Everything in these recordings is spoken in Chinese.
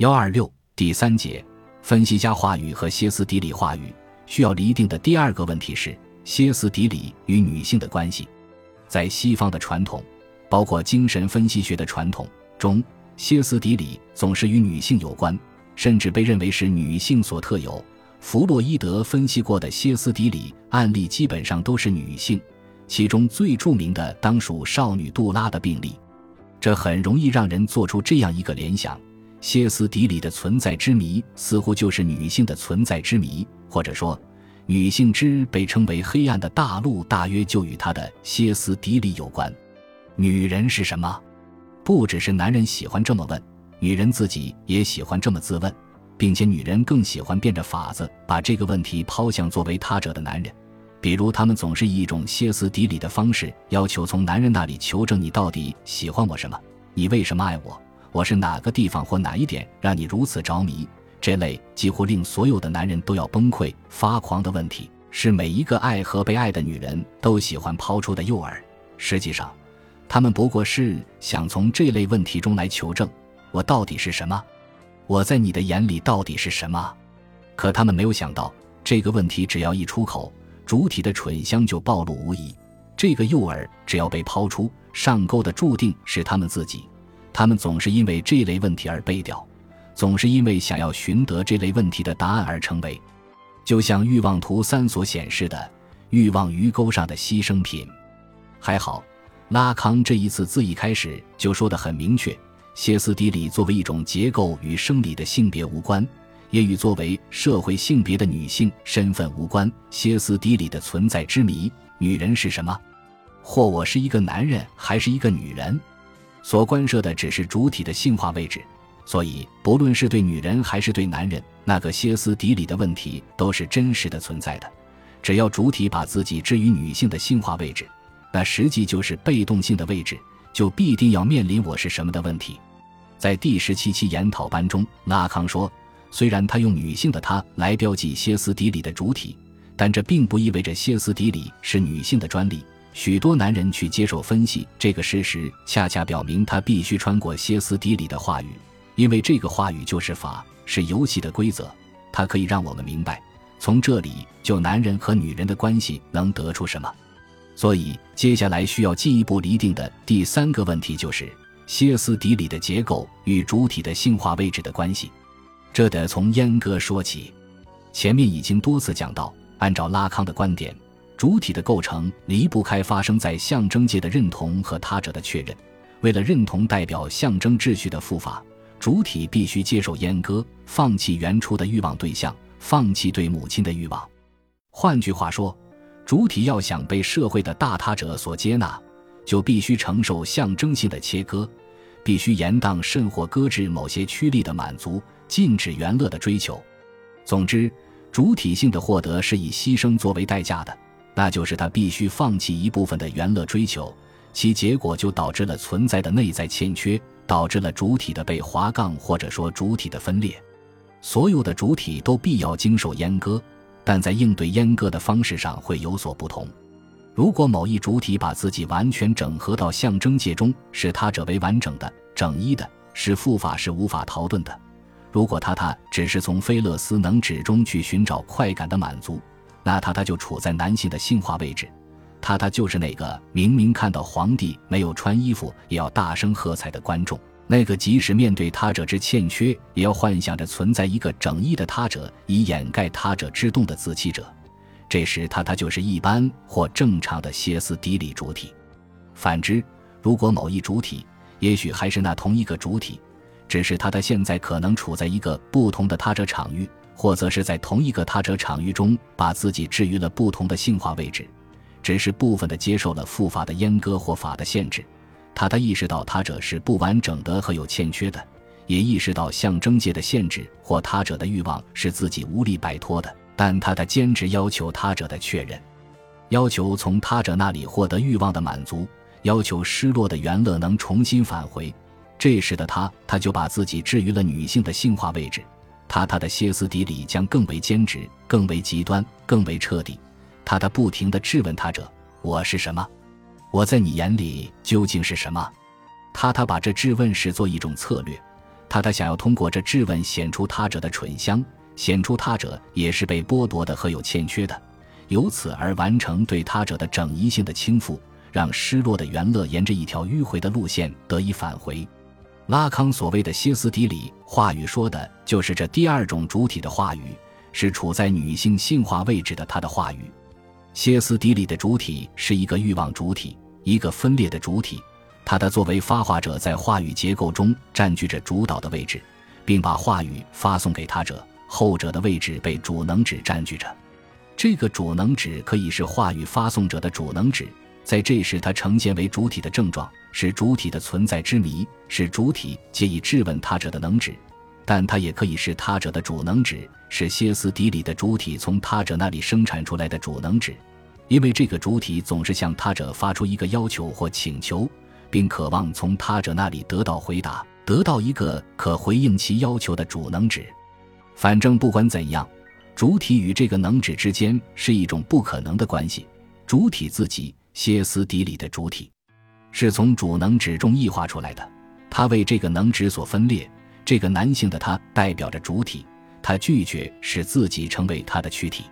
幺二六第三节，分析家话语和歇斯底里话语需要厘定的第二个问题是歇斯底里与女性的关系。在西方的传统，包括精神分析学的传统中，歇斯底里总是与女性有关，甚至被认为是女性所特有。弗洛伊德分析过的歇斯底里案例基本上都是女性，其中最著名的当属少女杜拉的病例。这很容易让人做出这样一个联想。歇斯底里的存在之谜似乎就是女性的存在之谜，或者说，女性之被称为黑暗的大陆，大约就与她的歇斯底里有关。女人是什么？不只是男人喜欢这么问，女人自己也喜欢这么自问，并且女人更喜欢变着法子把这个问题抛向作为他者的男人，比如她们总是以一种歇斯底里的方式要求从男人那里求证你到底喜欢我什么，你为什么爱我。我是哪个地方或哪一点让你如此着迷？这类几乎令所有的男人都要崩溃发狂的问题，是每一个爱和被爱的女人都喜欢抛出的诱饵。实际上，他们不过是想从这类问题中来求证：我到底是什么？我在你的眼里到底是什么？可他们没有想到，这个问题只要一出口，主体的蠢相就暴露无遗。这个诱饵只要被抛出，上钩的注定是他们自己。他们总是因为这类问题而背掉，总是因为想要寻得这类问题的答案而成为，就像欲望图三所显示的欲望鱼钩上的牺牲品。还好，拉康这一次自一开始就说得很明确：歇斯底里作为一种结构与生理的性别无关，也与作为社会性别的女性身份无关。歇斯底里的存在之谜：女人是什么？或我是一个男人，还是一个女人？所关涉的只是主体的性化位置，所以不论是对女人还是对男人，那个歇斯底里的问题都是真实的存在的。只要主体把自己置于女性的性化位置，那实际就是被动性的位置，就必定要面临我是什么的问题。在第十七期研讨班中，拉康说，虽然他用女性的她来标记歇斯底里的主体，但这并不意味着歇斯底里是女性的专利。许多男人去接受分析这个事实，恰恰表明他必须穿过歇斯底里的话语，因为这个话语就是法，是游戏的规则。它可以让我们明白，从这里就男人和女人的关系能得出什么。所以，接下来需要进一步厘定的第三个问题就是歇斯底里的结构与主体的性化位置的关系。这得从阉割说起。前面已经多次讲到，按照拉康的观点。主体的构成离不开发生在象征界的认同和他者的确认。为了认同代表象征秩序的父法，主体必须接受阉割，放弃原初的欲望对象，放弃对母亲的欲望。换句话说，主体要想被社会的大他者所接纳，就必须承受象征性的切割，必须严当甚或搁置某些趋利的满足，禁止原乐的追求。总之，主体性的获得是以牺牲作为代价的。那就是他必须放弃一部分的原乐追求，其结果就导致了存在的内在欠缺，导致了主体的被划杠，或者说主体的分裂。所有的主体都必要经受阉割，但在应对阉割的方式上会有所不同。如果某一主体把自己完全整合到象征界中，使他者为完整的、整一的，使复法是无法逃遁的。如果他他只是从菲勒斯能指中去寻找快感的满足。那他他就处在男性的性化位置，他他就是那个明明看到皇帝没有穿衣服也要大声喝彩的观众，那个即使面对他者之欠缺也要幻想着存在一个整一的他者以掩盖他者之动的自欺者，这时他他就是一般或正常的歇斯底里主体。反之，如果某一主体，也许还是那同一个主体，只是他他现在可能处在一个不同的他者场域。或则是在同一个他者场域中，把自己置于了不同的性化位置，只是部分的接受了父法的阉割或法的限制。他他意识到他者是不完整的和有欠缺的，也意识到象征界的限制或他者的欲望是自己无力摆脱的。但他的坚持要求他者的确认，要求从他者那里获得欲望的满足，要求失落的原乐能重新返回。这时的他，他就把自己置于了女性的性化位置。他他的歇斯底里将更为坚持，更为极端，更为彻底。他他不停地质问他者：“我是什么？我在你眼里究竟是什么？”他他把这质问视作一种策略，他他想要通过这质问显出他者的蠢相，显出他者也是被剥夺的和有欠缺的，由此而完成对他者的整一性的倾覆，让失落的元乐沿着一条迂回的路线得以返回。拉康所谓的歇斯底里话语，说的就是这第二种主体的话语，是处在女性性化位置的他的话语。歇斯底里的主体是一个欲望主体，一个分裂的主体。他的作为发话者，在话语结构中占据着主导的位置，并把话语发送给他者，后者的位置被主能指占据着。这个主能指可以是话语发送者的主能指，在这时它呈现为主体的症状，是主体的存在之谜，是主体借以质问他者的能指。但它也可以是他者的主能指，是歇斯底里的主体从他者那里生产出来的主能指，因为这个主体总是向他者发出一个要求或请求。并渴望从他者那里得到回答，得到一个可回应其要求的主能指。反正不管怎样，主体与这个能指之间是一种不可能的关系。主体自己，歇斯底里的主体，是从主能指中异化出来的。他为这个能指所分裂。这个男性的他代表着主体，他拒绝使自己成为他的躯体。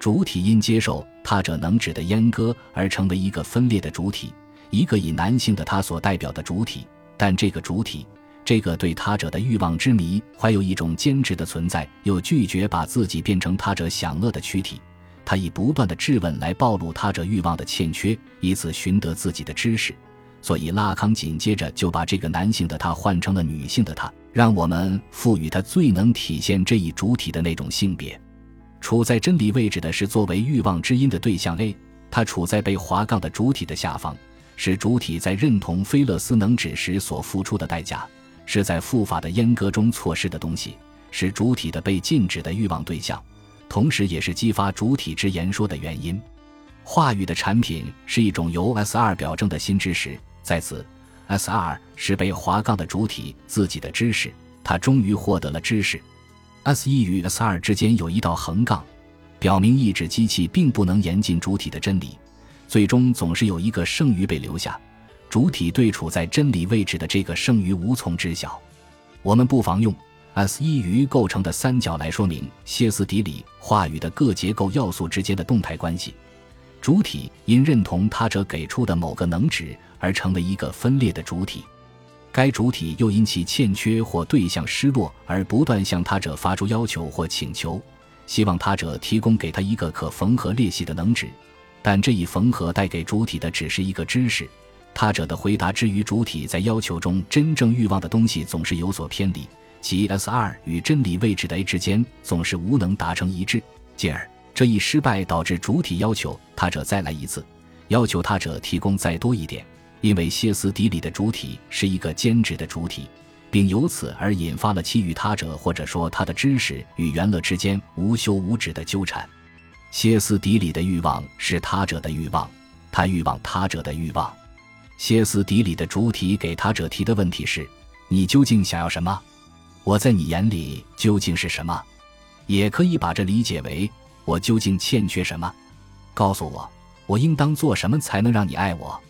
主体因接受他者能指的阉割而成为一个分裂的主体。一个以男性的他所代表的主体，但这个主体，这个对他者的欲望之谜怀有一种坚持的存在，又拒绝把自己变成他者享乐的躯体。他以不断的质问来暴露他者欲望的欠缺，以此寻得自己的知识。所以拉康紧接着就把这个男性的他换成了女性的他，让我们赋予他最能体现这一主体的那种性别。处在真理位置的是作为欲望之音的对象 A，他处在被划杠的主体的下方。是主体在认同菲勒斯能指时所付出的代价，是在复法的阉割中错失的东西，是主体的被禁止的欲望对象，同时也是激发主体之言说的原因。话语的产品是一种由 S 二表征的新知识，在此，S 二是被划杠的主体自己的知识，他终于获得了知识。S 一与 S 二之间有一道横杠，表明意志机器并不能严禁主体的真理。最终总是有一个剩余被留下，主体对处在真理位置的这个剩余无从知晓。我们不妨用 S 一鱼构成的三角来说明歇斯底里话语的各结构要素之间的动态关系。主体因认同他者给出的某个能指而成为一个分裂的主体，该主体又因其欠缺或对象失落而不断向他者发出要求或请求，希望他者提供给他一个可缝合裂隙的能指。但这一缝合带给主体的只是一个知识，他者的回答之于主体在要求中真正欲望的东西总是有所偏离，即 S 二与真理位置的 A 之间总是无能达成一致，进而这一失败导致主体要求他者再来一次，要求他者提供再多一点，因为歇斯底里的主体是一个兼职的主体，并由此而引发了其与他者或者说他的知识与元乐之间无休无止的纠缠。歇斯底里的欲望是他者的欲望，他欲望他者的欲望。歇斯底里的主体给他者提的问题是：你究竟想要什么？我在你眼里究竟是什么？也可以把这理解为：我究竟欠缺什么？告诉我，我应当做什么才能让你爱我？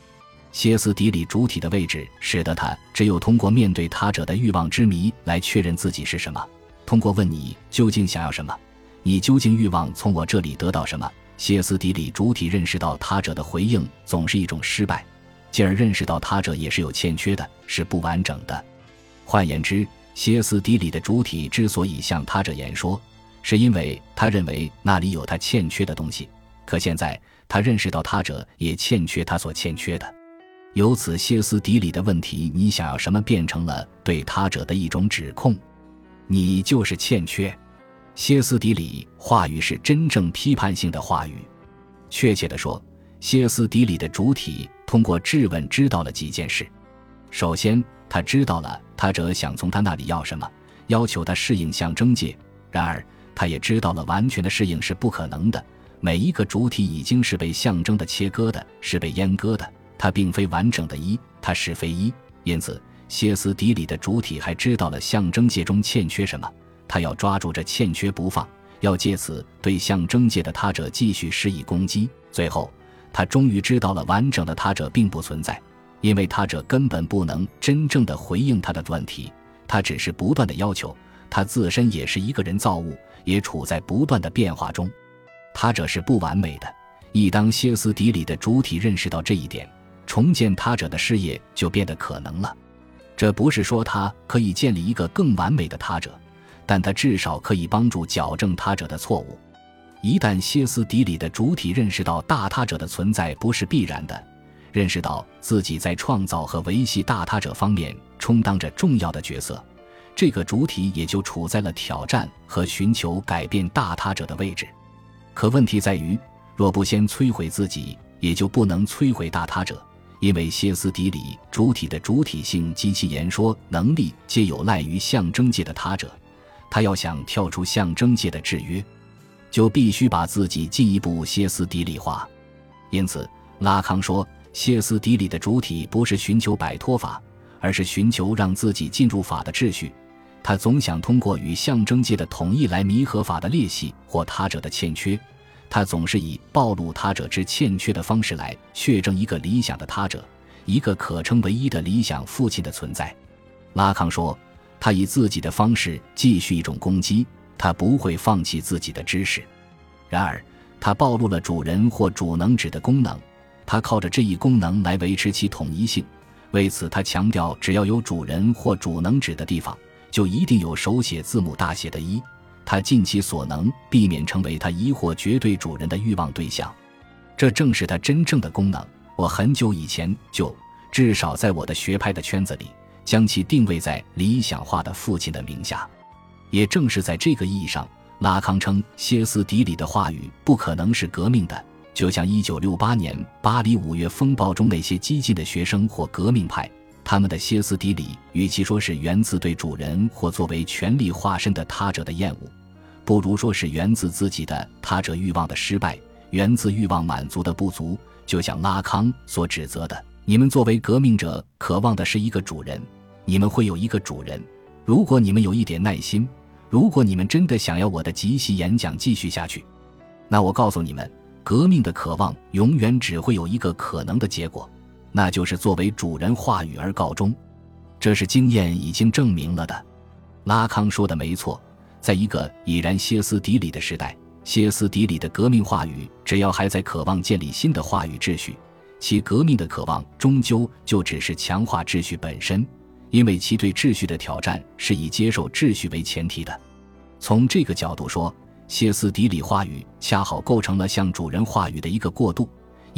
歇斯底里主体的位置使得他只有通过面对他者的欲望之谜来确认自己是什么。通过问你究竟想要什么？你究竟欲望从我这里得到什么？歇斯底里主体认识到他者的回应总是一种失败，进而认识到他者也是有欠缺的，是不完整的。换言之，歇斯底里的主体之所以向他者言说，是因为他认为那里有他欠缺的东西。可现在他认识到他者也欠缺他所欠缺的，由此歇斯底里的问题：你想要什么？变成了对他者的一种指控，你就是欠缺。歇斯底里话语是真正批判性的话语。确切地说，歇斯底里的主体通过质问知道了几件事。首先，他知道了他者想从他那里要什么，要求他适应象征界。然而，他也知道了完全的适应是不可能的。每一个主体已经是被象征的切割的，是被阉割的。它并非完整的一，它是非一。因此，歇斯底里的主体还知道了象征界中欠缺什么。他要抓住这欠缺不放，要借此对象征界的他者继续施以攻击。最后，他终于知道了完整的他者并不存在，因为他者根本不能真正的回应他的问题。他只是不断的要求，他自身也是一个人造物，也处在不断的变化中。他者是不完美的。一当歇斯底里的主体认识到这一点，重建他者的事业就变得可能了。这不是说他可以建立一个更完美的他者，但他至少可以帮助矫正他者的错误。一旦歇斯底里的主体认识到大他者的存在不是必然的，认识到自己在创造和维系大他者方面充当着重要的角色，这个主体也就处在了挑战和寻求改变大他者的位置。可问题在于，若不先摧毁自己，也就不能摧毁大他者，因为歇斯底里主体的主体性及其言说能力皆有赖于象征界的他者，他要想跳出象征界的制约。就必须把自己进一步歇斯底里化，因此拉康说，歇斯底里的主体不是寻求摆脱法，而是寻求让自己进入法的秩序。他总想通过与象征界的统一来弥合法的裂隙或他者的欠缺。他总是以暴露他者之欠缺的方式来确证一个理想的他者，一个可称唯一的理想父亲的存在。拉康说，他以自己的方式继续一种攻击。他不会放弃自己的知识，然而他暴露了主人或主能指的功能，他靠着这一功能来维持其统一性。为此，他强调，只要有主人或主能指的地方，就一定有手写字母大写的一。他尽其所能避免成为他疑惑绝对主人的欲望对象，这正是他真正的功能。我很久以前就，至少在我的学派的圈子里，将其定位在理想化的父亲的名下。也正是在这个意义上，拉康称歇斯底里的话语不可能是革命的，就像1968年巴黎五月风暴中那些激进的学生或革命派，他们的歇斯底里与其说是源自对主人或作为权力化身的他者的厌恶，不如说是源自自己的他者欲望的失败，源自欲望满足的不足。就像拉康所指责的：“你们作为革命者，渴望的是一个主人，你们会有一个主人，如果你们有一点耐心。”如果你们真的想要我的即席演讲继续下去，那我告诉你们，革命的渴望永远只会有一个可能的结果，那就是作为主人话语而告终。这是经验已经证明了的。拉康说的没错，在一个已然歇斯底里的时代，歇斯底里的革命话语只要还在渴望建立新的话语秩序，其革命的渴望终究就只是强化秩序本身。因为其对秩序的挑战是以接受秩序为前提的，从这个角度说，歇斯底里话语恰好构成了向主人话语的一个过渡。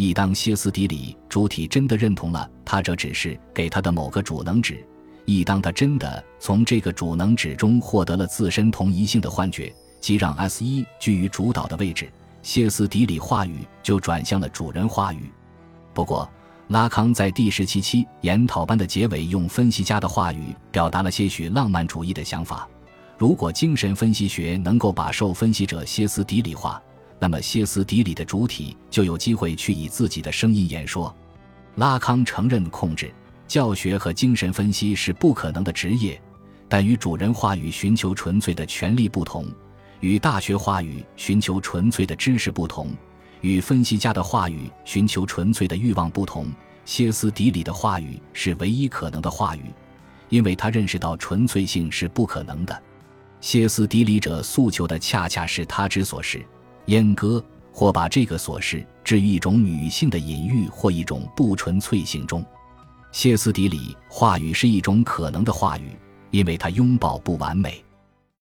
一当歇斯底里主体真的认同了他这只是给他的某个主能指，一当他真的从这个主能指中获得了自身同一性的幻觉，即让 S 一居于主导的位置，歇斯底里话语就转向了主人话语。不过，拉康在第十七期研讨班的结尾，用分析家的话语表达了些许浪漫主义的想法。如果精神分析学能够把受分析者歇斯底里化，那么歇斯底里的主体就有机会去以自己的声音演说。拉康承认控制、教学和精神分析是不可能的职业，但与主人话语寻求纯粹的权利不同，与大学话语寻求纯粹的知识不同。与分析家的话语寻求纯粹的欲望不同，歇斯底里的话语是唯一可能的话语，因为他认识到纯粹性是不可能的。歇斯底里者诉求的恰恰是他之所是，阉割或把这个琐事置于一种女性的隐喻或一种不纯粹性中。歇斯底里话语是一种可能的话语，因为它拥抱不完美。